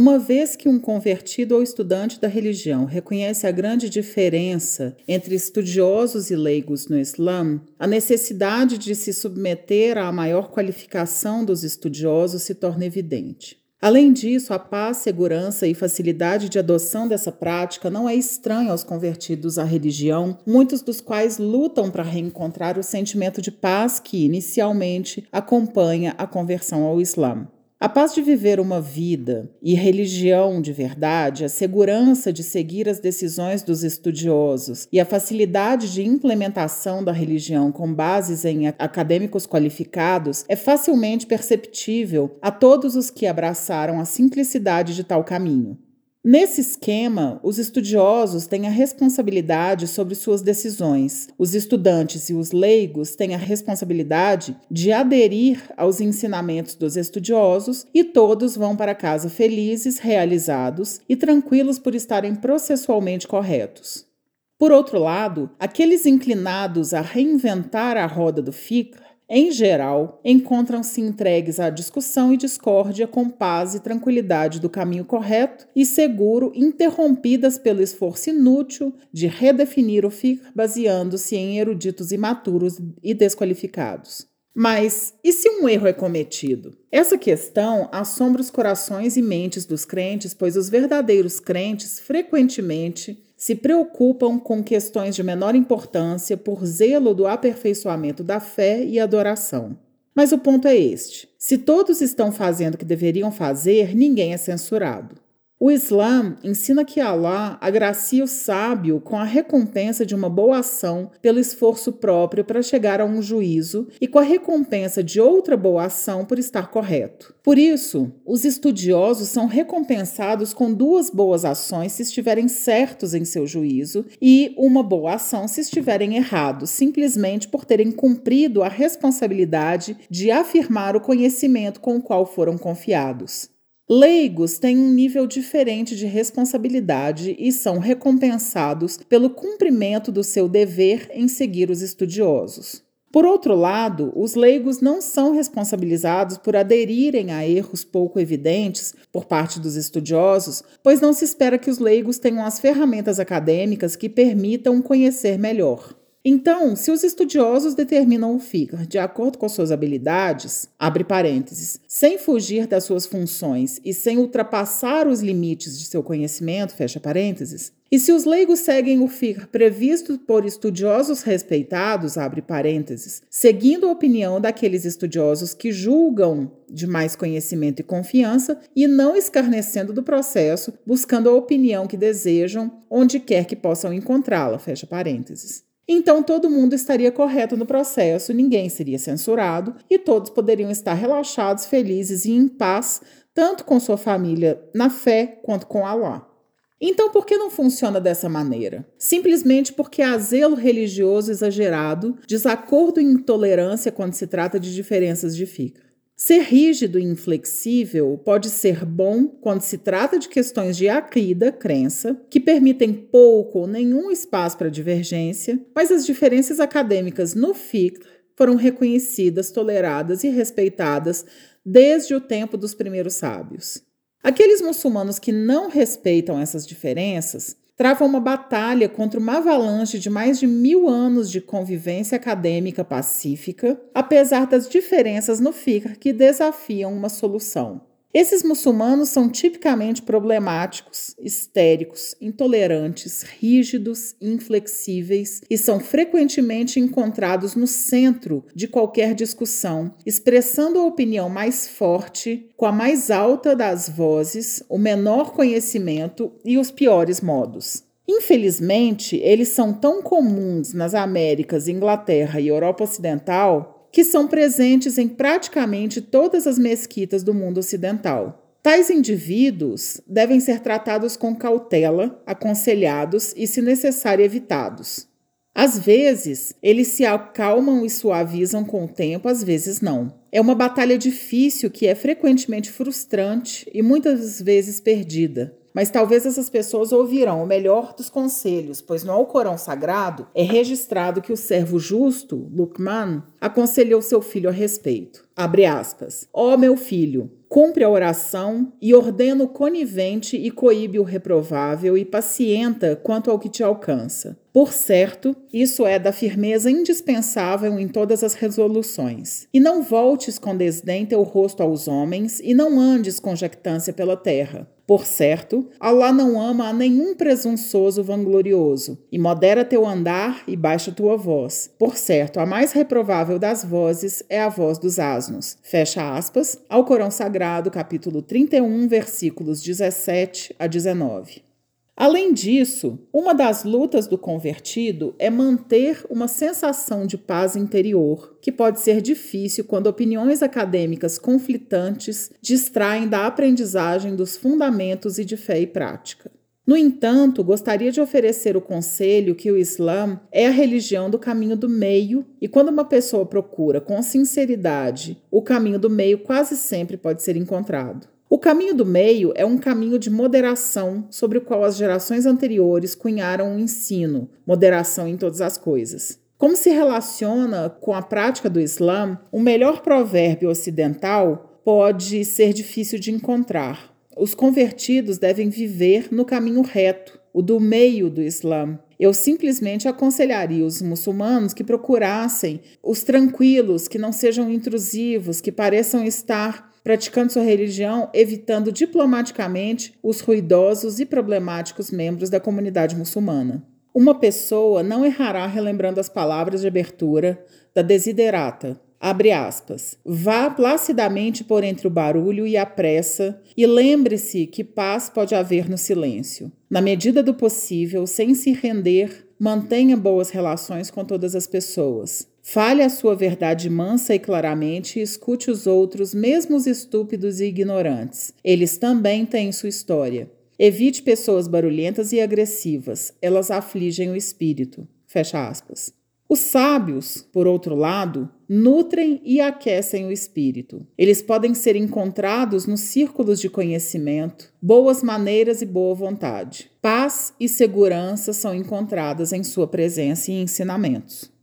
Uma vez que um convertido ou estudante da religião reconhece a grande diferença entre estudiosos e leigos no Islã, a necessidade de se submeter à maior qualificação dos estudiosos se torna evidente. Além disso, a paz, segurança e facilidade de adoção dessa prática não é estranha aos convertidos à religião, muitos dos quais lutam para reencontrar o sentimento de paz que inicialmente acompanha a conversão ao Islã. A paz de viver uma vida e religião de verdade, a segurança de seguir as decisões dos estudiosos e a facilidade de implementação da religião com bases em acadêmicos qualificados é facilmente perceptível a todos os que abraçaram a simplicidade de tal caminho. Nesse esquema, os estudiosos têm a responsabilidade sobre suas decisões. Os estudantes e os leigos têm a responsabilidade de aderir aos ensinamentos dos estudiosos e todos vão para casa felizes, realizados e tranquilos por estarem processualmente corretos. Por outro lado, aqueles inclinados a reinventar a roda do FICR em geral, encontram-se entregues à discussão e discórdia com paz e tranquilidade do caminho correto e seguro, interrompidas pelo esforço inútil de redefinir o FIC baseando-se em eruditos imaturos e desqualificados. Mas e se um erro é cometido? Essa questão assombra os corações e mentes dos crentes, pois os verdadeiros crentes frequentemente se preocupam com questões de menor importância por zelo do aperfeiçoamento da fé e adoração. Mas o ponto é este: se todos estão fazendo o que deveriam fazer, ninguém é censurado. O Islã ensina que Allah agracia o sábio com a recompensa de uma boa ação pelo esforço próprio para chegar a um juízo e com a recompensa de outra boa ação por estar correto. Por isso, os estudiosos são recompensados com duas boas ações se estiverem certos em seu juízo e uma boa ação se estiverem errados, simplesmente por terem cumprido a responsabilidade de afirmar o conhecimento com o qual foram confiados. Leigos têm um nível diferente de responsabilidade e são recompensados pelo cumprimento do seu dever em seguir os estudiosos. Por outro lado, os leigos não são responsabilizados por aderirem a erros pouco evidentes por parte dos estudiosos, pois não se espera que os leigos tenham as ferramentas acadêmicas que permitam conhecer melhor. Então, se os estudiosos determinam o FICR de acordo com suas habilidades, abre parênteses, sem fugir das suas funções e sem ultrapassar os limites de seu conhecimento, fecha parênteses, e se os leigos seguem o FICR previsto por estudiosos respeitados, abre parênteses, seguindo a opinião daqueles estudiosos que julgam de mais conhecimento e confiança e não escarnecendo do processo, buscando a opinião que desejam, onde quer que possam encontrá-la, fecha parênteses. Então todo mundo estaria correto no processo, ninguém seria censurado e todos poderiam estar relaxados, felizes e em paz, tanto com sua família na fé quanto com Allah. Então, por que não funciona dessa maneira? Simplesmente porque há zelo religioso exagerado, desacordo e intolerância quando se trata de diferenças de fica. Ser rígido e inflexível pode ser bom quando se trata de questões de acrida, crença, que permitem pouco ou nenhum espaço para divergência, mas as diferenças acadêmicas no fiqh foram reconhecidas, toleradas e respeitadas desde o tempo dos primeiros sábios. Aqueles muçulmanos que não respeitam essas diferenças trava uma batalha contra uma avalanche de mais de mil anos de convivência acadêmica pacífica, apesar das diferenças no FICR que desafiam uma solução. Esses muçulmanos são tipicamente problemáticos, histéricos, intolerantes, rígidos, inflexíveis e são frequentemente encontrados no centro de qualquer discussão, expressando a opinião mais forte, com a mais alta das vozes, o menor conhecimento e os piores modos. Infelizmente, eles são tão comuns nas Américas, Inglaterra e Europa Ocidental que são presentes em praticamente todas as mesquitas do mundo ocidental. Tais indivíduos devem ser tratados com cautela, aconselhados e, se necessário, evitados. Às vezes, eles se acalmam e suavizam com o tempo, às vezes não. É uma batalha difícil que é frequentemente frustrante e muitas vezes perdida. Mas talvez essas pessoas ouvirão o melhor dos conselhos, pois no Alcorão Sagrado é registrado que o servo justo, Luqman, aconselhou seu filho a respeito. Abre aspas. Ó oh, meu filho, cumpre a oração e ordena o conivente e coíbe o reprovável e pacienta quanto ao que te alcança. Por certo, isso é da firmeza indispensável em todas as resoluções. E não voltes com desdém teu rosto aos homens, e não andes com jactância pela terra. Por certo, Allah não ama a nenhum presunçoso vanglorioso, e modera teu andar e baixa tua voz. Por certo, a mais reprovável das vozes é a voz dos asnos. Fecha aspas, ao Corão Sagrado, capítulo 31, versículos 17 a 19. Além disso, uma das lutas do convertido é manter uma sensação de paz interior, que pode ser difícil quando opiniões acadêmicas conflitantes distraem da aprendizagem dos fundamentos e de fé e prática. No entanto, gostaria de oferecer o conselho que o Islã é a religião do caminho do meio, e quando uma pessoa procura com sinceridade, o caminho do meio quase sempre pode ser encontrado. O caminho do meio é um caminho de moderação sobre o qual as gerações anteriores cunharam o um ensino, moderação em todas as coisas. Como se relaciona com a prática do Islã, o melhor provérbio ocidental pode ser difícil de encontrar. Os convertidos devem viver no caminho reto, o do meio do Islã. Eu simplesmente aconselharia os muçulmanos que procurassem os tranquilos, que não sejam intrusivos, que pareçam estar praticando sua religião, evitando diplomaticamente os ruidosos e problemáticos membros da comunidade muçulmana. Uma pessoa não errará relembrando as palavras de abertura da Desiderata. Abre aspas. Vá placidamente por entre o barulho e a pressa e lembre-se que paz pode haver no silêncio. Na medida do possível, sem se render, mantenha boas relações com todas as pessoas. Fale a sua verdade mansa e claramente e escute os outros, mesmo os estúpidos e ignorantes. Eles também têm sua história. Evite pessoas barulhentas e agressivas, elas afligem o espírito. Fecha aspas. Os sábios, por outro lado, nutrem e aquecem o espírito. Eles podem ser encontrados nos círculos de conhecimento, boas maneiras e boa vontade. Paz e segurança são encontradas em sua presença e ensinamentos.